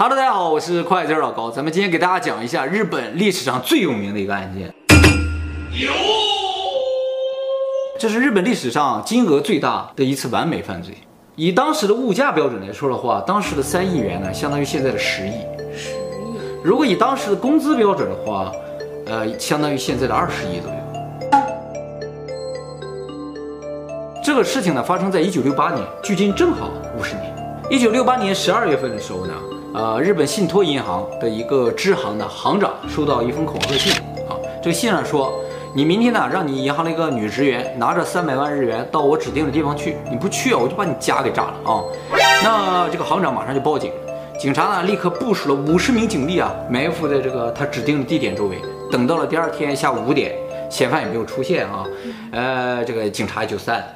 Hello，大家好，我是快字老高，咱们今天给大家讲一下日本历史上最有名的一个案件。有，这是日本历史上金额最大的一次完美犯罪。以当时的物价标准来说的话，当时的三亿元呢，相当于现在的十亿。十亿。如果以当时的工资标准的话，呃，相当于现在的二十亿左右。这个事情呢，发生在一九六八年，距今正好五十年。一九六八年十二月份的时候呢。呃，日本信托银行的一个支行的行长收到一封恐吓信啊，这个信上说，你明天呢，让你银行的一个女职员拿着三百万日元到我指定的地方去，你不去啊，我就把你家给炸了啊。那这个行长马上就报警，警察呢立刻部署了五十名警力啊，埋伏在这个他指定的地点周围。等到了第二天下午五点，嫌犯也没有出现啊，呃，这个警察就散了。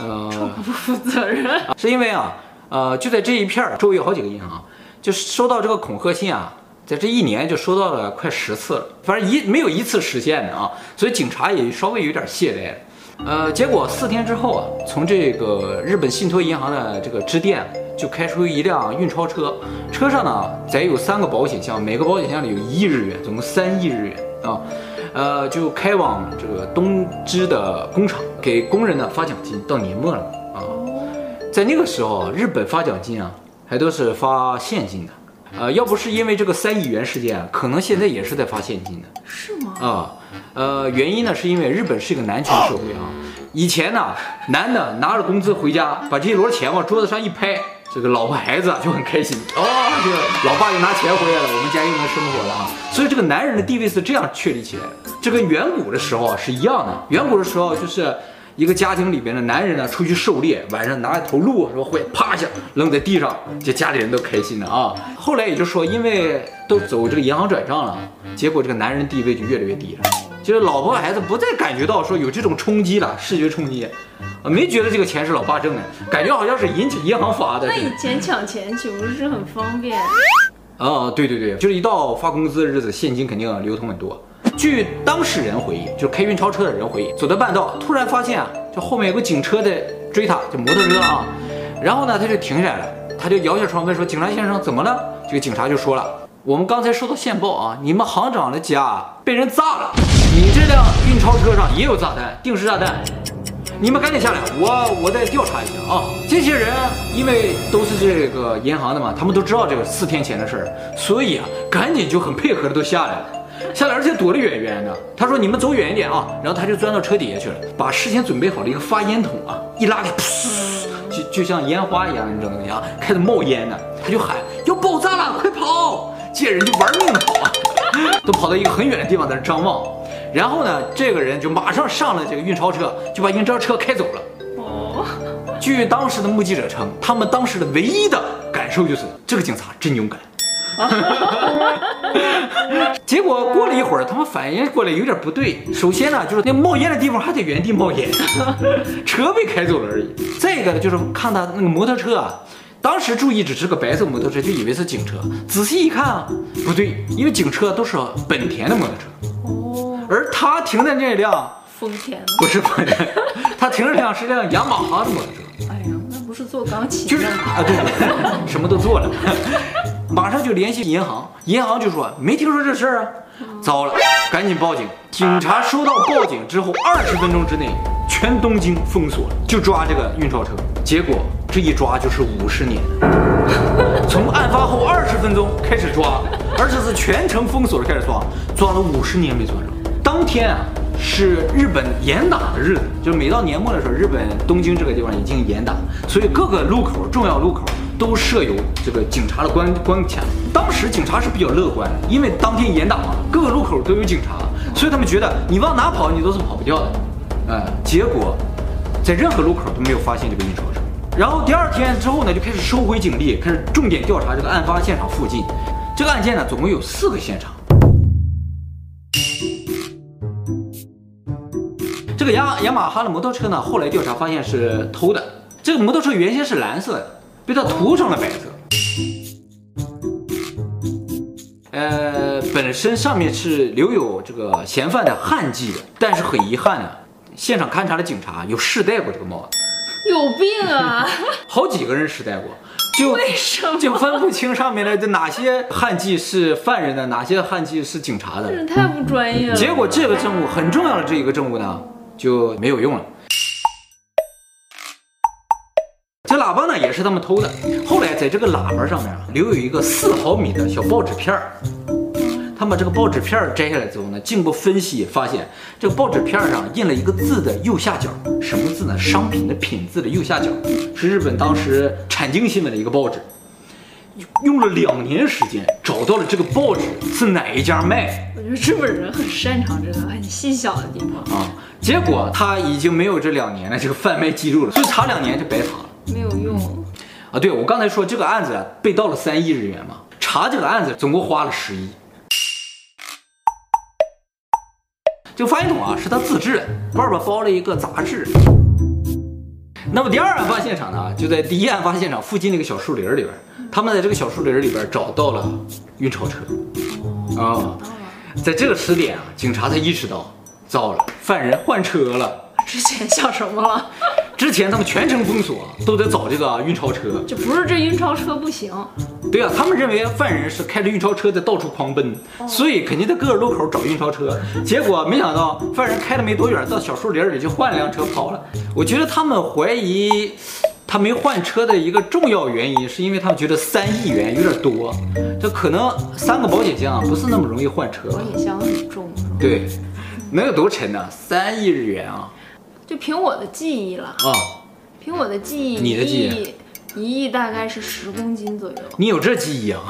呃，不负责任，是因为啊，呃，就在这一片儿周围有好几个银行。就收到这个恐吓信啊，在这一年就收到了快十次了，反正一没有一次实现的啊，所以警察也稍微有点懈怠。呃，结果四天之后啊，从这个日本信托银行的这个支店就开出一辆运钞车，车上呢载有三个保险箱，每个保险箱里有一亿日元，总共三亿日元啊，呃，就开往这个东芝的工厂，给工人呢发奖金，到年末了啊，在那个时候，日本发奖金啊。还都是发现金的，呃，要不是因为这个三亿元事件，可能现在也是在发现金的。是吗？啊，呃，原因呢，是因为日本是一个男权社会啊。以前呢，男的拿着工资回家，把这一摞钱往桌子上一拍，这个老婆孩子就很开心。哦，这个老爸又拿钱回来了，我们家又能生活了啊。所以这个男人的地位是这样确立起来的。这跟远古的时候啊是一样的。远古的时候就是。一个家庭里边的男人呢，出去狩猎，晚上拿一头鹿说会趴下扔在地上，这家里人都开心的啊。后来也就说，因为都走这个银行转账了，结果这个男人地位就越来越低了，就是老婆孩子不再感觉到说有这种冲击了，视觉冲击，啊，没觉得这个钱是老爸挣的，感觉好像是银银行发的。那以前抢钱岂不是很方便？啊，对对对，就是一到发工资的日子，现金肯定流通很多。据当事人回忆，就是开运钞车的人回忆，走到半道，突然发现啊，就后面有个警车在追他，就摩托车啊。然后呢，他就停下来了，他就摇下窗问说：“警察先生，怎么了？”这个警察就说了：“我们刚才收到线报啊，你们行长的家被人炸了，你这辆运钞车上也有炸弹，定时炸弹。你们赶紧下来，我我再调查一下啊。”这些人因为都是这个银行的嘛，他们都知道这个四天前的事儿，所以啊，赶紧就很配合的都下来了。下来，而且躲得远远的。他说：“你们走远一点啊！”然后他就钻到车底下去了，把事先准备好的一个发烟筒啊，一拉开，噗，就就像烟花一样，你知道吗？开始冒烟呢。他就喊：“要爆炸了，快跑！”这些人就玩命的跑啊，都跑到一个很远的地方在那张望。然后呢，这个人就马上上了这个运钞车，就把运钞车开走了。哦。据当时的目击者称，他们当时的唯一的感受就是这个警察真勇敢。结果过了一会儿，他们反应过来有点不对。首先呢，就是那冒烟的地方还得原地冒烟，车被开走了而已。再一个呢，就是看他那个摩托车啊，当时注意只是个白色摩托车，就以为是警车。仔细一看啊，不对，因为警车都是本田的摩托车，哦，而他停的那辆丰田不是丰田，他停的辆是辆雅马哈的摩托车。哎呀，那不是做钢琴就是啊，对，什么都做了。马上就联系银行，银行就说没听说这事儿啊，糟了，赶紧报警。警察收到报警之后，二十分钟之内，全东京封锁了，就抓这个运钞车。结果这一抓就是五十年，从案发后二十分钟开始抓，而且是全程封锁的开始抓，抓了五十年没抓着。当天啊。是日本严打的日子，就是每到年末的时候，日本东京这个地方已经严打，所以各个路口、重要路口都设有这个警察的关关卡。当时警察是比较乐观的，因为当天严打嘛，各个路口都有警察，所以他们觉得你往哪跑，你都是跑不掉的。哎，结果在任何路口都没有发现这个运钞车。然后第二天之后呢，就开始收回警力，开始重点调查这个案发现场附近。这个案件呢，总共有四个现场。这个雅雅马哈的摩托车呢，后来调查发现是偷的。这个摩托车原先是蓝色的，被他涂成了白色。呃，本身上面是留有这个嫌犯的汗迹的，但是很遗憾呢，现场勘查的警察有试戴过这个帽子。有病啊！好几个人试戴过，就为什么就分不清上面的这哪些汗迹是犯人的，哪些汗迹是警察的。这太不专业了。结果这个证物很重要的这一个证物呢就没有用了。这喇叭呢也是他们偷的，后来在这个喇叭上面啊留有一个四毫米的小报纸片儿。他把这个报纸片儿摘下来之后呢，经过分析发现，这个报纸片上印了一个字的右下角，什么字呢？商品的品字的右下角，是日本当时产经新闻的一个报纸。用了两年时间找到了这个报纸是哪一家卖。我觉得日本人很擅长这个很细小的地方啊。结果他已经没有这两年的这个贩卖记录了，所以查两年就白查了，没有用。啊，对，我刚才说这个案子啊，被盗了三亿日元嘛，查这个案子总共花了十亿。这个发现桶啊，是他自制的，外边包了一个杂志。那么第二案发现场呢，就在第一案发现场附近那个小树林里边。他们在这个小树林里边找到了运钞车。啊、哦，在这个时点啊，警察才意识到，糟了，犯人换车了。之前想什么了？之前他们全程封锁，都在找这个运钞车。就不是这运钞车不行。对啊，他们认为犯人是开着运钞车在到处狂奔，所以肯定在各个路口找运钞车。结果没想到犯人开了没多远，到小树林里就换了辆车跑了。我觉得他们怀疑他没换车的一个重要原因，是因为他们觉得三亿元有点多，这可能三个保险箱不是那么容易换车。保险箱很重。对，能有多沉呢？三亿日元啊！就凭我的记忆了啊，凭我的记忆，你的记忆。一亿大概是十公斤左右，你有这记忆啊？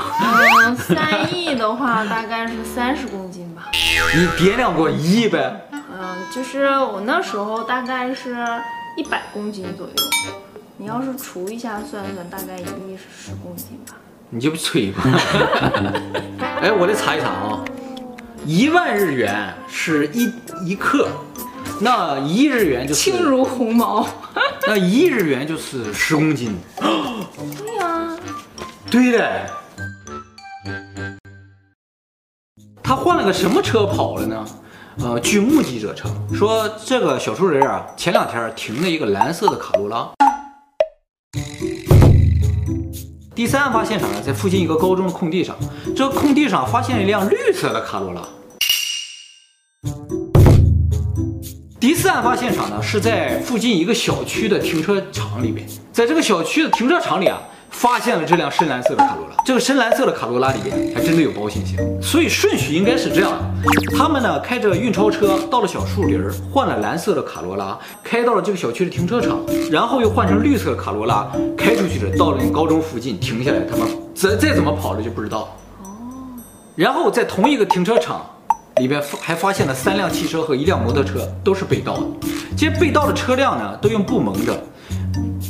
嗯，三亿的话大概是三十公斤吧。你掂量过一亿呗？嗯，就是我那时候大概是一百公斤左右。你要是除一下算算，大概一亿是十公斤吧？你就不吹吧？哎，我得查一查啊。一万日元是一一克，那一亿日元就是轻如鸿毛。那一亿日元就是十公斤。对呀、啊，对的。他换了个什么车跑了呢？呃，据目击者称，说这个小树林啊，前两天停了一个蓝色的卡罗拉。第三案发现场呢，在附近一个高中的空地上，这空地上发现了一辆绿色的卡罗拉。第四案发现场呢，是在附近一个小区的停车场里面，在这个小区的停车场里啊，发现了这辆深蓝色的卡罗拉。这个深蓝色的卡罗拉里边还真的有保险箱，所以顺序应该是这样的：他们呢开着运钞车到了小树林，换了蓝色的卡罗拉，开到了这个小区的停车场，然后又换成绿色的卡罗拉开出去了，到了那高中附近停下来，他们再再怎么跑了就不知道。哦，然后在同一个停车场。里边还发现了三辆汽车和一辆摩托车，都是被盗的。这些被盗的车辆呢，都用布蒙着，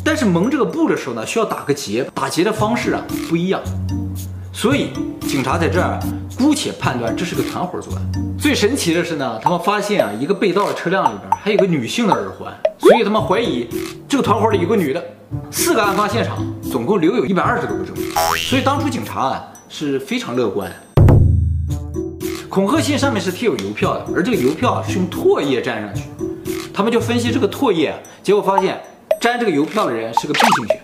但是蒙这个布的时候呢，需要打个结，打结的方式啊不一样。所以警察在这儿姑且判断这是个团伙作案。最神奇的是呢，他们发现啊一个被盗的车辆里边还有个女性的耳环，所以他们怀疑这个团伙里有个女的。四个案发现场总共留有一百二十多个证据，所以当初警察啊是非常乐观。恐吓信上面是贴有邮票的，而这个邮票是用唾液粘上去。他们就分析这个唾液，结果发现粘这个邮票的人是个 B 型血。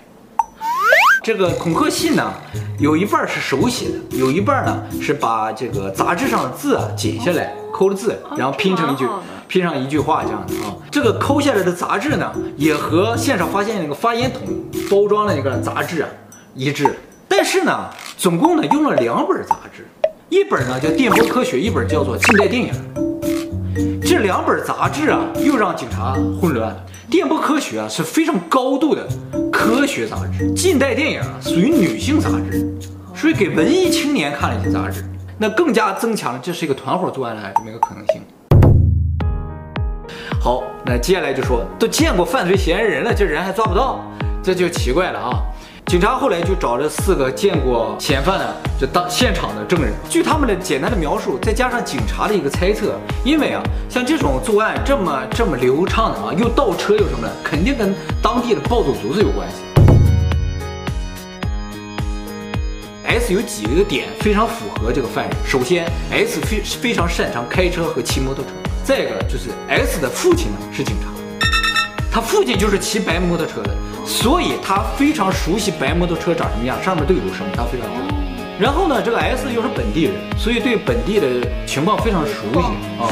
这个恐吓信呢，有一半是手写的，有一半呢是把这个杂志上的字啊剪下来，抠了字，然后拼成一句，拼上一句话这样的啊。这个抠下来的杂志呢，也和现场发现那个发烟筒包装的那个杂志啊一致。但是呢，总共呢用了两本杂志。一本呢叫《电波科学》，一本叫做《近代电影》。这两本杂志啊，又让警察混乱了。《电波科学》啊是非常高度的科学杂志，《近代电影》啊属于女性杂志，属于给文艺青年看的一些杂志，那更加增强了这是一个团伙作案的这么一个可能性。好，那接下来就说，都见过犯罪嫌疑人了，这人还抓不到，这就奇怪了啊。警察后来就找了四个见过嫌犯的，就当现场的证人。据他们的简单的描述，再加上警察的一个猜测，因为啊，像这种作案这么这么流畅的啊，又倒车又什么的，肯定跟当地的暴走族是有关系。S 有几个点非常符合这个犯人。首先，S 非非常擅长开车和骑摩托车。再一个就是 S 的父亲呢是警察，他父亲就是骑白摩托车的。所以他非常熟悉白摩托车长什么样，上面都有什么，他非常知道。然后呢，这个 S 又是本地人，所以对本地的情况非常熟悉啊。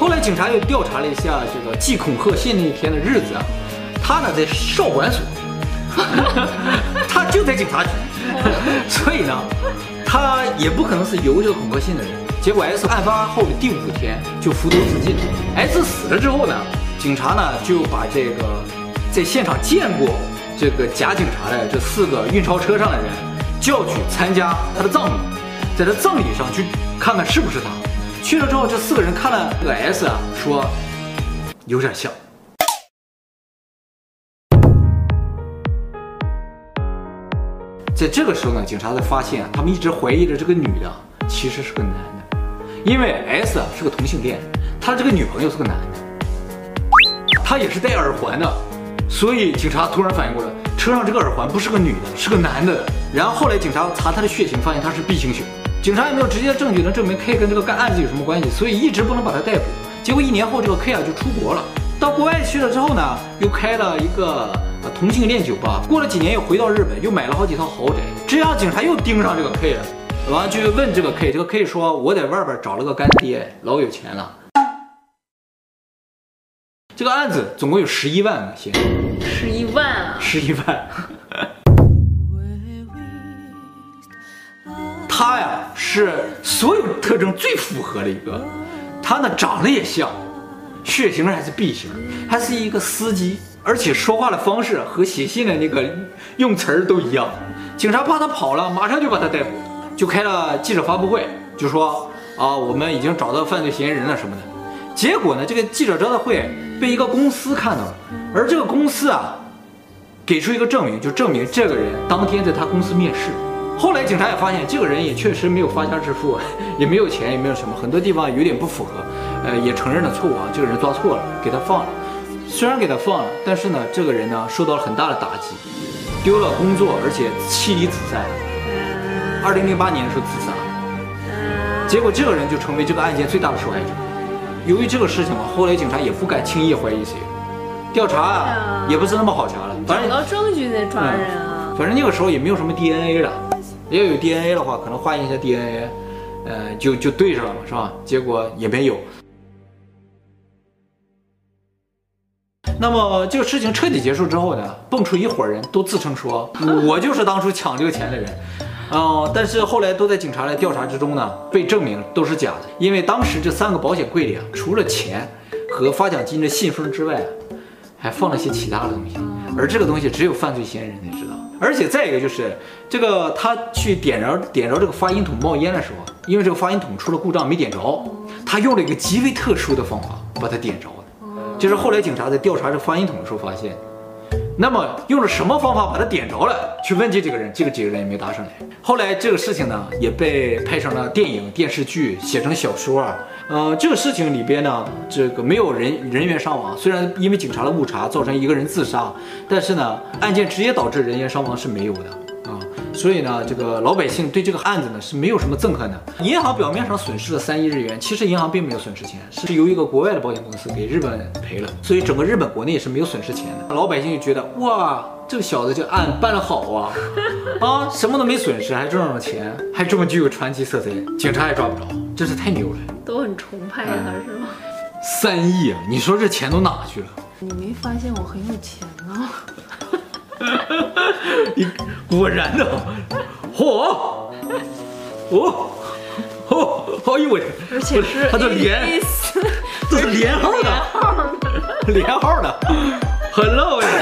后来警察又调查了一下这个寄恐吓信那一天的日子啊，他呢在少管所，他就在警察局，所以呢，他也不可能是邮这个恐吓信的人。结果 S 案发后的第五天就服毒自尽。S 死了之后呢，警察呢就把这个在现场见过这个假警察的这四个运钞车上的人叫去参加他的葬礼，在他葬礼上去看看是不是他。去了之后，这四个人看了这个 S 啊，说有点像。在这个时候呢，警察才发现，他们一直怀疑的这个女的其实是个男的，因为 S 啊是个同性恋，他这个女朋友是个男的，他也是戴耳环的，所以警察突然反应过来，车上这个耳环不是个女的，是个男的。然后后来警察查他的血型，发现他是 B 型血。警察也没有直接证据能证明 K 跟这个干案子有什么关系，所以一直不能把他逮捕。结果一年后，这个 K 啊就出国了，到国外去了之后呢，又开了一个同性恋酒吧。过了几年又回到日本，又买了好几套豪宅。这样警察又盯上这个 K 了，完了就问这个 K，这个 K 说：“我在外边找了个干爹，老有钱了。”这个案子总共有十一万个嫌疑，十一万啊，十一万。他呀是所有特征最符合的一个，他呢长得也像，血型还是 B 型，还是一个司机，而且说话的方式和写信的那个用词儿都一样。警察怕他跑了，马上就把他逮捕，就开了记者发布会，就说啊我们已经找到犯罪嫌疑人了什么的。结果呢这个记者招待会被一个公司看到了，而这个公司啊给出一个证明，就证明这个人当天在他公司面试。后来警察也发现，这个人也确实没有发家致富，也没有钱，也没有什么，很多地方有点不符合，呃，也承认了错误啊，这个人抓错了，给他放了。虽然给他放了，但是呢，这个人呢受到了很大的打击，丢了工作，而且妻离子散。二零零八年的时候自杀，结果这个人就成为这个案件最大的受害者。由于这个事情嘛，后来警察也不敢轻易怀疑谁，调查啊也不是那么好查了，反正找到证据再抓人啊。反正那个时候也没有什么 DNA 了。要有 DNA 的话，可能化验一下 DNA，呃，就就对上了嘛，是吧？结果也没有。那么这个事情彻底结束之后呢，蹦出一伙人都自称说，我就是当初抢这个钱的人，哦、但是后来都在警察的调查之中呢，被证明都是假的，因为当时这三个保险柜里啊，除了钱和发奖金的信封之外，还放了些其他的东西，而这个东西只有犯罪嫌疑人才知道。而且再一个就是，这个他去点着点着这个发音筒冒烟的时候，因为这个发音筒出了故障没点着，他用了一个极为特殊的方法把它点着的。就是后来警察在调查这发音筒的时候发现，那么用了什么方法把它点着了？去问这几个人，这个几个人也没答上来。后来这个事情呢也被拍成了电影、电视剧，写成小说。呃，这个事情里边呢，这个没有人人员伤亡，虽然因为警察的误查造成一个人自杀，但是呢，案件直接导致人员伤亡是没有的。所以呢，这个老百姓对这个案子呢是没有什么憎恨的。银行表面上损失了三亿日元，其实银行并没有损失钱，是由一个国外的保险公司给日本赔了，所以整个日本国内是没有损失钱的。老百姓就觉得哇，这个小子这案办得好啊，啊，什么都没损失，还挣了钱，还这么具有传奇色彩，警察也抓不着，真是太牛了。都很崇拜他，嗯、是吗？三亿啊！你说这钱都哪去了？你没发现我很有钱吗？你果然的，嚯，哦，哦，哎呦我天！而且是他这连，这是连号的，连号的，很漏哎。